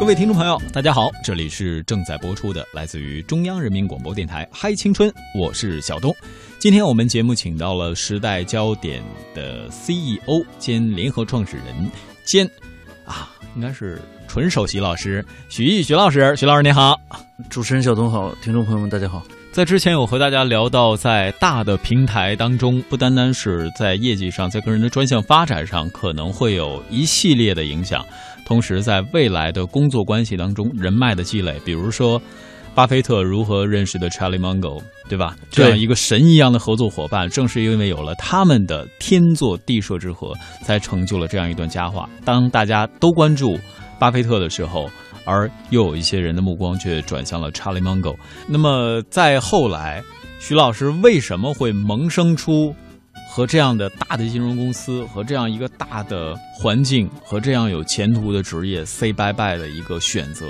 各位听众朋友，大家好，这里是正在播出的来自于中央人民广播电台《嗨青春》，我是小东。今天我们节目请到了时代焦点的 CEO 兼联合创始人兼啊，应该是纯首席老师许毅许老师，许老师您好，主持人小东好，听众朋友们大家好。在之前有和大家聊到，在大的平台当中，不单单是在业绩上，在个人的专项发展上，可能会有一系列的影响。同时，在未来的工作关系当中，人脉的积累，比如说，巴菲特如何认识的 Charlie Munger，对吧？这样一个神一样的合作伙伴，正是因为有了他们的天作地设之合，才成就了这样一段佳话。当大家都关注巴菲特的时候。而又有一些人的目光却转向了 Charlie Munger。那么在后来，徐老师为什么会萌生出和这样的大的金融公司和这样一个大的环境和这样有前途的职业 say bye bye 的一个选择？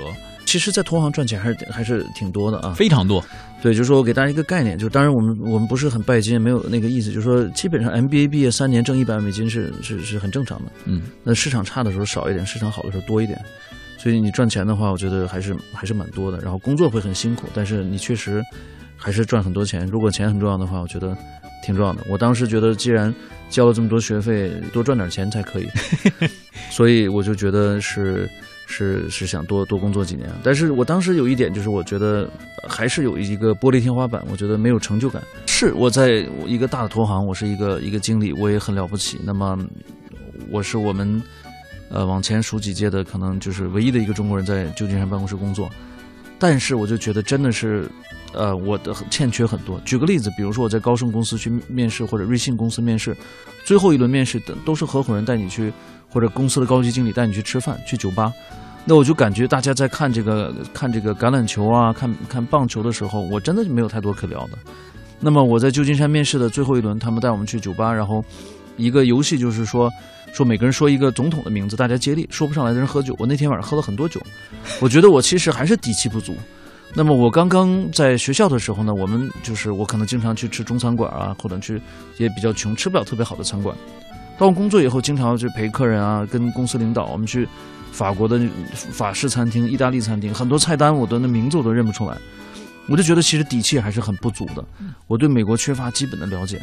其实，在投行赚钱还是还是挺多的啊，非常多。对，就是说我给大家一个概念，就是当然我们我们不是很拜金，没有那个意思，就是说基本上 MBA 毕业三年挣一百万美金是是是很正常的。嗯，那市场差的时候少一点，市场好的时候多一点。所以你赚钱的话，我觉得还是还是蛮多的。然后工作会很辛苦，但是你确实还是赚很多钱。如果钱很重要的话，我觉得挺重要的。我当时觉得，既然交了这么多学费，多赚点钱才可以。所以我就觉得是是是想多多工作几年。但是我当时有一点就是，我觉得还是有一个玻璃天花板，我觉得没有成就感。是我在一个大的投行，我是一个一个经理，我也很了不起。那么我是我们。呃，往前数几届的，可能就是唯一的一个中国人在旧金山办公室工作，但是我就觉得真的是，呃，我的欠缺很多。举个例子，比如说我在高盛公司去面试，或者瑞信公司面试，最后一轮面试的都是合伙人带你去，或者公司的高级经理带你去吃饭，去酒吧，那我就感觉大家在看这个看这个橄榄球啊，看看棒球的时候，我真的就没有太多可聊的。那么我在旧金山面试的最后一轮，他们带我们去酒吧，然后一个游戏就是说。说每个人说一个总统的名字，大家接力，说不上来的人喝酒。我那天晚上喝了很多酒，我觉得我其实还是底气不足。那么我刚刚在学校的时候呢，我们就是我可能经常去吃中餐馆啊，或者去也比较穷，吃不了特别好的餐馆。到工作以后，经常去陪客人啊，跟公司领导，我们去法国的法式餐厅、意大利餐厅，很多菜单我的那名字我都认不出来。我就觉得其实底气还是很不足的。我对美国缺乏基本的了解。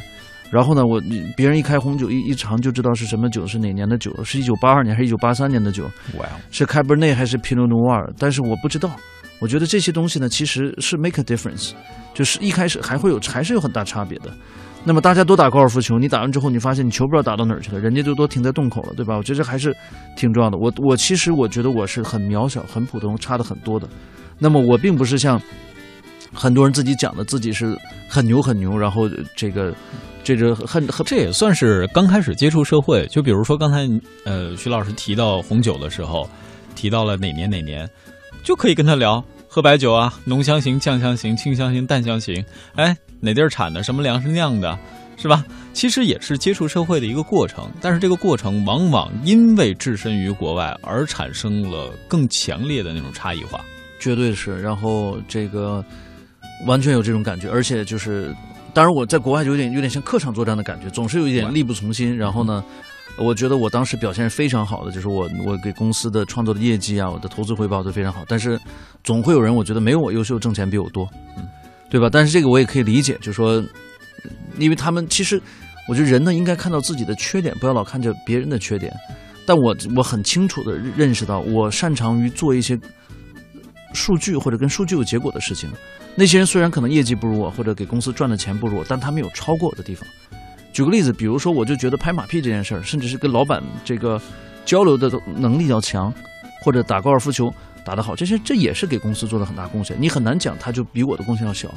然后呢，我别人一开红酒一一尝就知道是什么酒，是哪年的酒，是一九八二年还是一九八三年的酒，是开伯内还是皮诺诺瓦尔？但是我不知道。我觉得这些东西呢，其实是 make a difference，就是一开始还会有还是有很大差别的。那么大家都打高尔夫球，你打完之后，你发现你球不知道打到哪儿去了，人家就都停在洞口了，对吧？我觉得还是挺重要的。我我其实我觉得我是很渺小、很普通、差的很多的。那么我并不是像很多人自己讲的自己是很牛很牛，然后这个。这个很很，这也算是刚开始接触社会。就比如说刚才呃，徐老师提到红酒的时候，提到了哪年哪年，就可以跟他聊喝白酒啊，浓香型、酱香型、清香型、淡香型。哎，哪地儿产的？什么粮食酿的？是吧？其实也是接触社会的一个过程。但是这个过程往往因为置身于国外而产生了更强烈的那种差异化。绝对是。然后这个完全有这种感觉，而且就是。当然，我在国外就有点有点像客场作战的感觉，总是有一点力不从心。然后呢，我觉得我当时表现是非常好的，就是我我给公司的创作的业绩啊，我的投资回报都非常好。但是，总会有人我觉得没有我优秀，挣钱比我多，嗯，对吧？但是这个我也可以理解，就是说，因为他们其实，我觉得人呢应该看到自己的缺点，不要老看着别人的缺点。但我我很清楚的认识到，我擅长于做一些数据或者跟数据有结果的事情。那些人虽然可能业绩不如我，或者给公司赚的钱不如我，但他们有超过我的地方。举个例子，比如说，我就觉得拍马屁这件事儿，甚至是跟老板这个交流的能力要强，或者打高尔夫球打得好，这些这也是给公司做了很大贡献。你很难讲他就比我的贡献要小。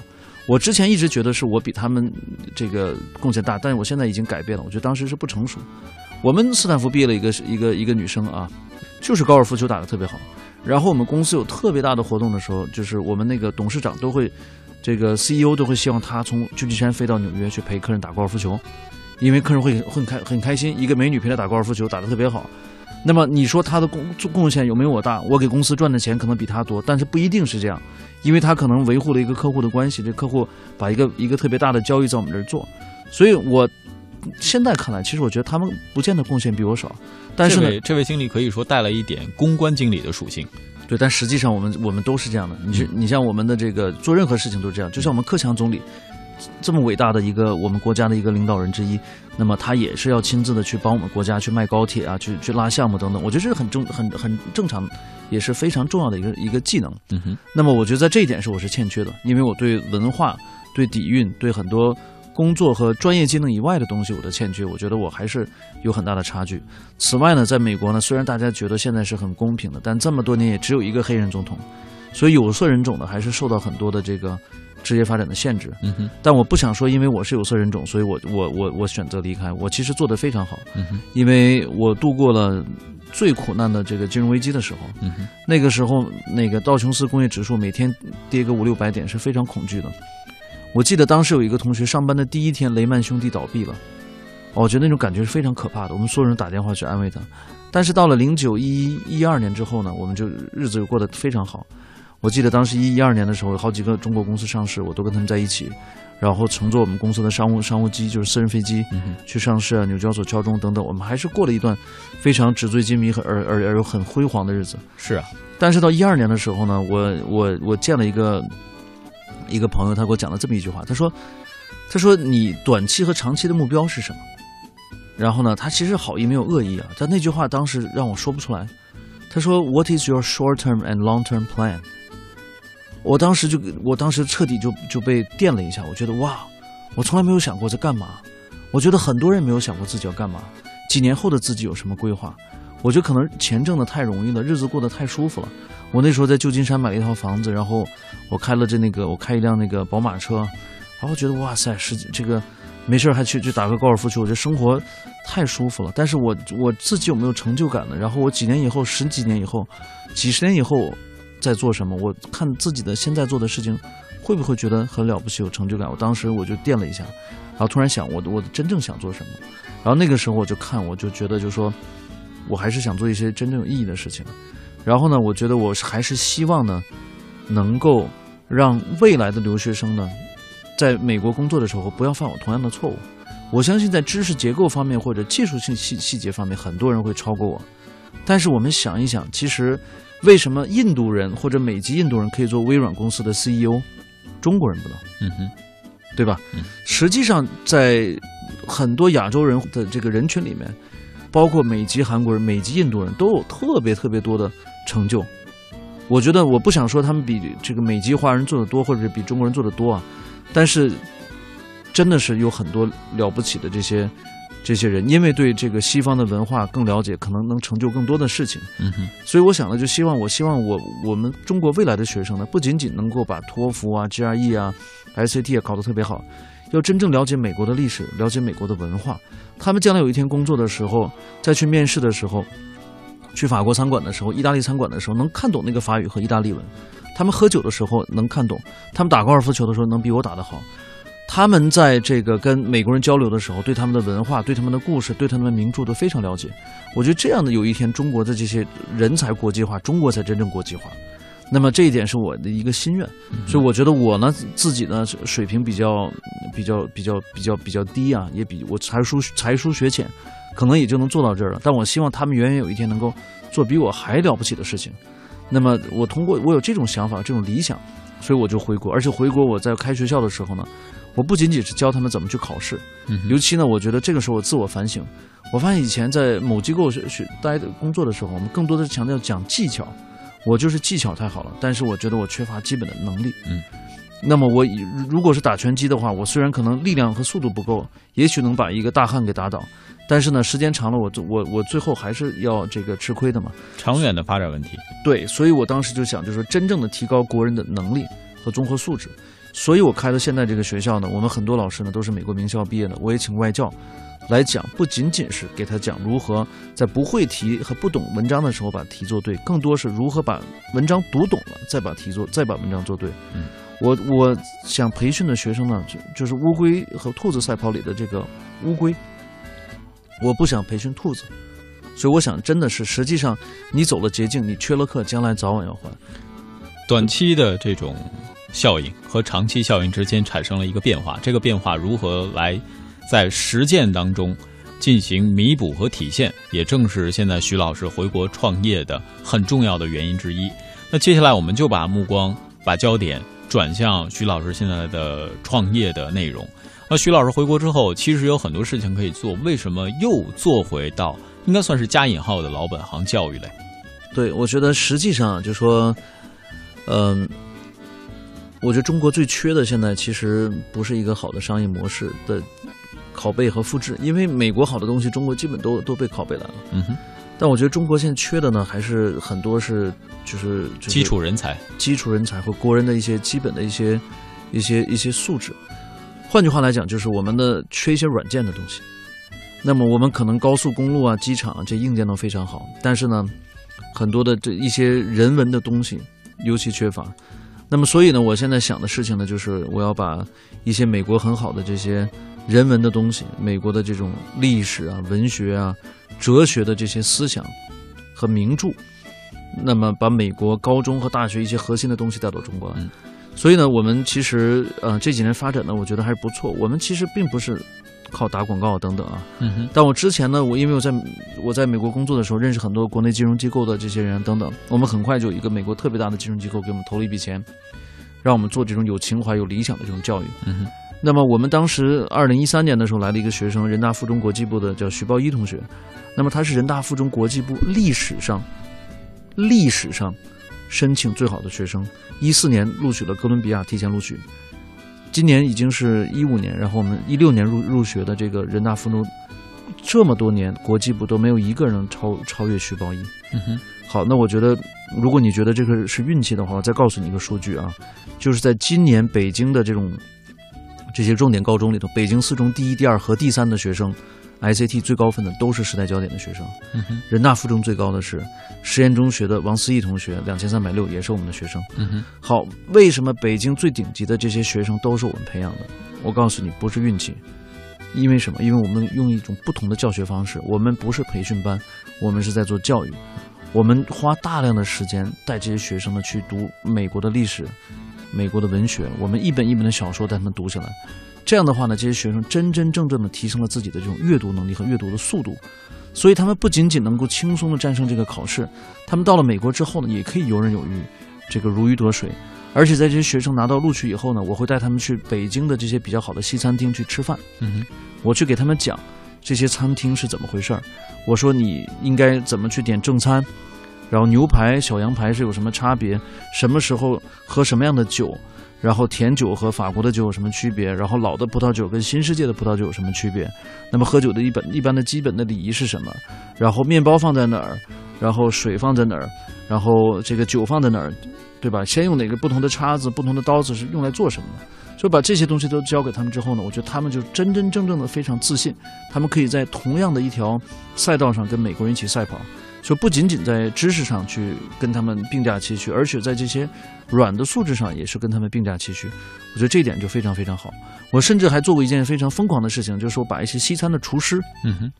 我之前一直觉得是我比他们这个贡献大，但是我现在已经改变了。我觉得当时是不成熟。我们斯坦福毕业了一个一个一个女生啊，就是高尔夫球打得特别好。然后我们公司有特别大的活动的时候，就是我们那个董事长都会，这个 CEO 都会希望他从旧金山飞到纽约去陪客人打高尔夫球，因为客人会很开很开心，一个美女陪他打高尔夫球打得特别好。那么你说他的贡贡献有没有我大？我给公司赚的钱可能比他多，但是不一定是这样，因为他可能维护了一个客户的关系，这客户把一个一个特别大的交易在我们这儿做，所以我。现在看来，其实我觉得他们不见得贡献比我少，但是呢，这位经理可以说带了一点公关经理的属性。对，但实际上我们我们都是这样的。你是你像我们的这个做任何事情都是这样，就像我们克强总理这么伟大的一个我们国家的一个领导人之一，那么他也是要亲自的去帮我们国家去卖高铁啊，去去拉项目等等。我觉得这是很正很很正常，也是非常重要的一个一个技能。嗯哼，那么我觉得在这一点是我是欠缺的，因为我对文化、对底蕴、对很多工作和专业技能以外的东西我的欠缺，我觉得我还是有很大的差距。此外呢，在美国呢，虽然大家觉得现在是很公平的，但这么多年也只有一个黑人总统，所以有色人种呢还是受到很多的这个职业发展的限制。但我不想说，因为我是有色人种，所以我我我我选择离开。我其实做得非常好，因为我度过了最苦难的这个金融危机的时候。嗯，那个时候，那个道琼斯工业指数每天跌个五六百点是非常恐惧的。我记得当时有一个同学上班的第一天，雷曼兄弟倒闭了，哦我觉得那种感觉是非常可怕的。我们所有人打电话去安慰他，但是到了零九一一二年之后呢，我们就日子就过得非常好。我记得当时一一二年的时候，有好几个中国公司上市，我都跟他们在一起，然后乘坐我们公司的商务商务机，就是私人飞机，嗯，去上市啊，纽交所、敲钟等等，我们还是过了一段非常纸醉金迷和而而而又很辉煌的日子。是啊，但是到一二年的时候呢，我我我见了一个一个朋友，他给我讲了这么一句话，他说他说你短期和长期的目标是什么？然后呢，他其实好意没有恶意啊，但那句话当时让我说不出来。他说 What is your short term and long term plan？我当时就我当时彻底就就被电了一下，我觉得哇，我从来没有想过在干嘛。我觉得很多人没有想过自己要干嘛，几年后的自己有什么规划。我觉得可能钱挣的太容易了，日子过得太舒服了。我那时候在旧金山买了一套房子，然后我开了这那个我开一辆那个宝马车，然后觉得哇塞，是这个没事还去去打个高尔夫球，我觉得生活太舒服了。但是我我自己有没有成就感呢？然后我几年以后、十几年以后、几十年以后在做什么？我看自己的现在做的事情，会不会觉得很了不起、有成就感？我当时我就电了一下，然后突然想，我我真正想做什么？然后那个时候我就看，我就觉得就说，我还是想做一些真正有意义的事情。然后呢，我觉得我还是希望呢，能够让未来的留学生呢，在美国工作的时候不要犯我同样的错误。我相信在知识结构方面或者技术性细细节方面，很多人会超过我。但是我们想一想，其实为什么印度人或者美籍印度人可以做微软公司的 CEO，中国人不能？嗯哼，对吧？嗯实际上，在很多亚洲人的这个人群里面，包括美籍韩国人、美籍印度人，都有特别特别多的成就。我觉得我不想说他们比这个美籍华人做的多，或者是比中国人做的多啊，但是真的是有很多了不起的这些这些人，因为对这个西方的文化更了解，可能能成就更多的事情。嗯哼，所以我想呢，就希望我希望我我们中国未来的学生呢，不仅仅能够把托福啊、GRE 啊、SAT 啊搞得特别好，要真正了解美国的历史，了解美国的文化。他们将来有一天工作的时候，再去面试的时候，去法国餐馆的时候、意大利餐馆的时候，能看懂那个法语和意大利文。他们喝酒的时候能看懂，他们打高尔夫球的时候能比我打得好。他们在这个跟美国人交流的时候，对他们的文化、对他们的故事、对他们的名著都非常了解。我觉得这样的有一天，中国的这些人才国际化，中国才真正国际化。那么这一点是我的一个心愿，所以我觉得我呢自己呢水平比较比较比较比较比较低啊，也比我才疏才疏学浅，可能也就能做到这儿了。但我希望他们远远有一天能够做比我还了不起的事情。那么我通过我有这种想法、这种理想，所以我就回国。而且回国我在开学校的时候呢，我不仅仅是教他们怎么去考试，嗯尤其呢，我觉得这个时候我自我反省，我发现以前在某机构学学待的工作的时候，我们更多的是强调讲技巧，我就是技巧太好了，但是我觉得我缺乏基本的能力。嗯，那么我以如果是打拳击的话，我虽然可能力量和速度不够，也许能把一个大汉给打倒，但是呢，时间长了，我最我我最后还是要这个吃亏的嘛。长远的发展问题。对，所以我当时就想，就是说真正的提高国人的能力和综合素质。所以我开了现在这个学校呢，我们很多老师呢都是美国名校毕业的，我也请外教来讲，不仅仅是给他讲如何在不会题和不懂文章的时候把题做对，更多是如何把文章读懂了，再把题做，再把文章做对。嗯，我我想培训的学生呢，就就是乌龟和兔子赛跑里的这个乌龟，我不想培训兔子。所以我想，真的是，实际上你走了捷径，你缺了课，将来早晚要还。短期的这种效应和长期效应之间产生了一个变化，这个变化如何来在实践当中进行弥补和体现，也正是现在徐老师回国创业的很重要的原因之一。那接下来我们就把目光、把焦点转向徐老师现在的创业的内容。那徐老师回国之后，其实有很多事情可以做，为什么又做回到应该算是加引号的老本行教育类？对，我觉得实际上就说，嗯、我觉得中国最缺的现在其实不是一个好的商业模式的拷贝和复制，因为美国好的东西，中国基本都都被拷贝来了。嗯哼，但我觉得中国现在缺的呢，还是很多是就是、就是、基础人才。基础人才和国人的一些基本的一些一些一些素质。换句话来讲，就是我们的缺一些软件的东西。那么我们可能高速公路啊、机场啊这硬件都非常好，但是呢，很多的这一些人文的东西尤其缺乏。那么所以呢，我现在想的事情呢，就是我要把一些美国很好的这些人文的东西，美国的这种历史啊、文学啊、哲学的这些思想和名著，那么把美国高中和大学一些核心的东西带到中国来。嗯所以呢，我们其实呃这几年发展呢，我觉得还是不错。我们其实并不是靠打广告等等啊，嗯，但我之前呢，我因为我在我在美国工作的时候，认识很多国内金融机构的这些人等等，我们很快就有一个美国特别大的金融机构给我们投了一笔钱，让我们做这种有情怀、有理想的这种教育。嗯哼，那么我们当时二零一三年的时候来了一个学生，人大附中国际部的叫徐抱一同学，那么他是人大附中国际部历史上历史上申请最好的学生，一四年录取了哥伦比亚提前录取，今年已经是一五年，然后我们一六年入入学的这个人大附中，这么多年国际部都没有一个人超超越徐抱一。嗯哼，好，那我觉得，如果你觉得这个是运气的话，我再告诉你一个数据啊，就是在今年北京的这种这些重点高中里头，北京四中第一、第二和第三的学生，ICT 最高分的都是时代焦点的学生。嗯，人大附中最高的是实验中学的王思义同学，两千三百六，也是我们的学生。嗯，好，为什么北京最顶级的这些学生都是我们培养的？我告诉你，不是运气，因为什么？因为我们用一种不同的教学方式，我们不是培训班，我们是在做教育，我们花大量的时间带这些学生呢去读美国的历史、美国的文学，我们一本一本的小说带他们读下来。这样的话呢，这些学生真真正正的提升了自己的这种阅读能力和阅读的速度，所以他们不仅仅能够轻松的战胜这个考试，他们到了美国之后呢，也可以游刃有余，这个如鱼得水。而且在这些学生拿到录取以后呢，我会带他们去北京的这些比较好的西餐厅去吃饭，嗯哼，我去给他们讲这些餐厅是怎么回事儿。我说你应该怎么去点正餐，然后牛排、小羊排是有什么差别，什么时候喝什么样的酒，然后甜酒和法国的酒有什么区别，然后老的葡萄酒跟新世界的葡萄酒有什么区别，那么喝酒的一本一般的基本的礼仪是什么，然后面包放在哪儿，然后水放在哪儿，然后这个酒放在哪儿，对吧？先用哪个不同的叉子、不同的刀子是用来做什么的？就把这些东西都教给他们之后呢，我觉得他们就真真正正的非常自信，他们可以在同样的一条赛道上跟美国人一起赛跑，就不仅仅在知识上去跟他们并驾齐驱，而且在这些软的素质上也是跟他们并驾齐驱。我觉得这一点就非常非常好。我甚至还做过一件非常疯狂的事情，就是我把一些西餐的厨师嗯哼，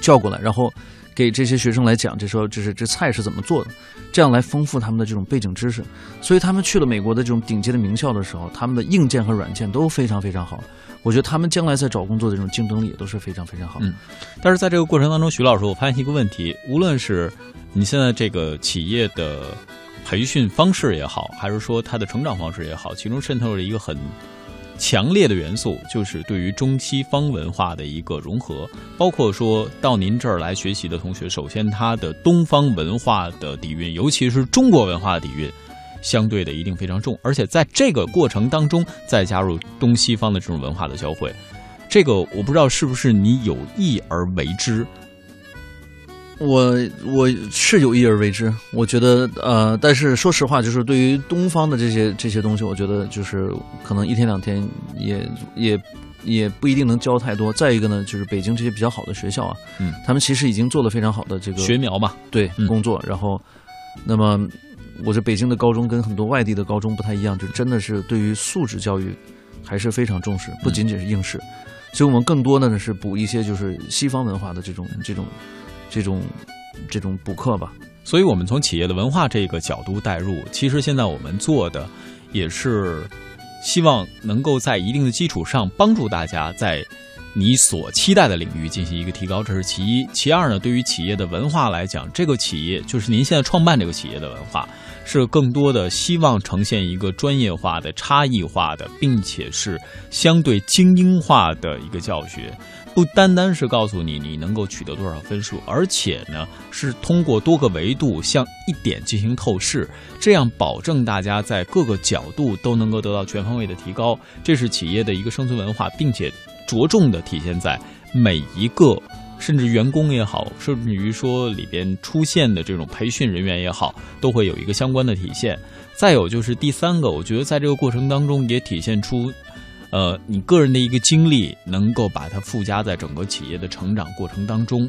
叫过来，然后给这些学生来讲，这说这是这菜是怎么做的，这样来丰富他们的这种背景知识。所以他们去了美国的这种顶尖的名校的时候，他们的硬件和软件都非常非常好。我觉得他们将来在找工作的这种竞争力也都是非常非常好。嗯但是在这个过程当中，徐老师，我发现一个问题，无论是你现在这个企业的培训方式也好，还是说它的成长方式也好，其中渗透了一个很强烈的元素，就是对于中西方文化的一个融合。包括说到您这儿来学习的同学，首先他的东方文化的底蕴，尤其是中国文化的底蕴。相对的一定非常重，而且在这个过程当中再加入东西方的这种文化的交汇，这个我不知道是不是你有意而为之。我我是有意而为之，我觉得呃，但是说实话，就是对于东方的这些这些东西，我觉得就是可能一天两天也也也不一定能教太多。再一个呢，就是北京这些比较好的学校啊，嗯，他们其实已经做了非常好的这个学苗嘛，对嗯。工作，然后那么我这北京的高中跟很多外地的高中不太一样，就真的是对于素质教育还是非常重视，不仅仅是应试，所以我们更多的呢是补一些就是西方文化的这种这种这种这种补课吧。所以我们从企业的文化这个角度带入，其实现在我们做的也是希望能够在一定的基础上帮助大家在你所期待的领域进行一个提高，这是其一。其二呢，对于企业的文化来讲，这个企业就是您现在创办这个企业的文化，是更多的希望呈现一个专业化的、差异化的，并且是相对精英化的一个教学。不单单是告诉你你能够取得多少分数，而且呢是通过多个维度向一点进行透视，这样保证大家在各个角度都能够得到全方位的提高。这是企业的一个生存文化，并且着重的体现在每一个，甚至员工也好，甚至于说里边出现的这种培训人员也好，都会有一个相关的体现。再有就是第三个，我觉得在这个过程当中也体现出。呃，你个人的一个经历能够把它附加在整个企业的成长过程当中，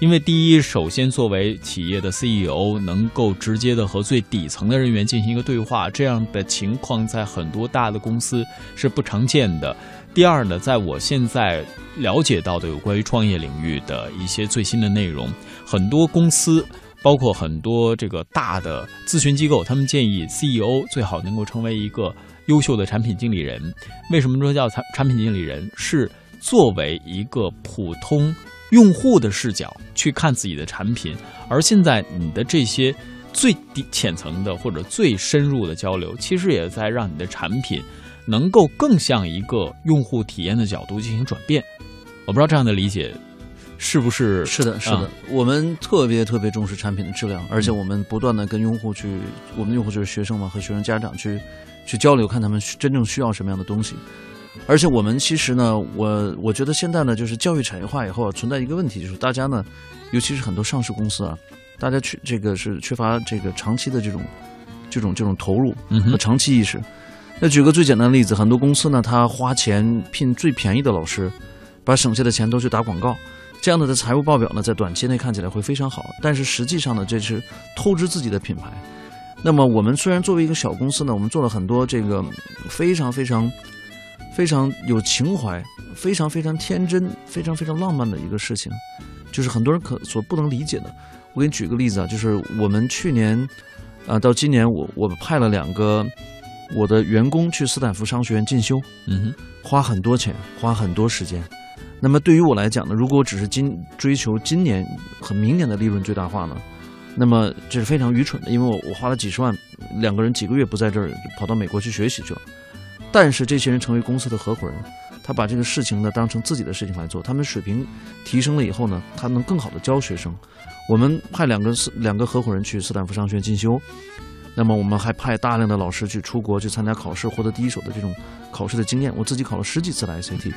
因为第一，首先作为企业的 CEO，能够直接的和最底层的人员进行一个对话，这样的情况在很多大的公司是不常见的。第二呢，在我现在了解到的有关于创业领域的一些最新的内容，很多公司，包括很多这个大的咨询机构，他们建议 CEO 最好能够成为一个。优秀的产品经理人，为什么说叫产产品经理人？是作为一个普通用户的视角去看自己的产品，而现在你的这些最低浅层的或者最深入的交流，其实也在让你的产品能够更像一个用户体验的角度进行转变。我不知道这样的理解是不是？是的，是的，我们特别特别重视产品的质量，而且我们不断的跟用户去，我们的用户就是学生嘛，和学生家长去。去交流，看他们真正需要什么样的东西。而且我们其实呢，我我觉得现在呢，就是教育产业化以后存在一个问题，就是大家呢，尤其是很多上市公司啊，大家缺这个是缺乏这个长期的这种这种这种投入和长期意识。那举个最简单的例子，很多公司呢，他花钱聘最便宜的老师，把省下的钱都去打广告，这样的财务报表呢，在短期内看起来会非常好，但是实际上呢，这是透支自己的品牌。那么我们虽然作为一个小公司呢，我们做了很多这个非常非常非常有情怀、非常非常天真、非常非常浪漫的一个事情，就是很多人可所不能理解的。我给你举个例子啊，就是我们去年啊到今年，我我派了两个我的员工去斯坦福商学院进修，嗯哼，花很多钱，花很多时间。那么对于我来讲呢，如果我只是今追求今年和明年的利润最大化呢？那么这是非常愚蠢的，因为我我花了几十万，两个人几个月不在这儿，跑到美国去学习去了。但是这些人成为公司的合伙人，他把这个事情呢当成自己的事情来做，他们水平提升了以后呢，他能更好的教学生。我们派两个两个合伙人去斯坦福商学院进修，那么我们还派大量的老师去出国去参加考试，获得第一手的这种考试的经验。我自己考了十几次的 SAT。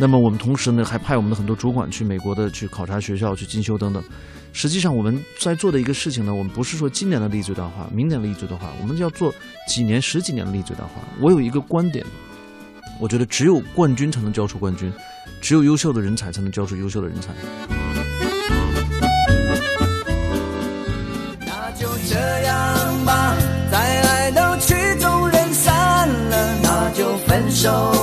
那么我们同时呢，还派我们的很多主管去美国的去考察学校去进修等等。实际上我们在做的一个事情呢，我们不是说今年的利益最大化，明年的利益最大化，我们要做几年、十几年的利益最大化。我有一个观点，我觉得只有冠军才能教出冠军，只有优秀的人才才能教出优秀的人才。那就这样吧，在爱都曲终人散了，那就分手。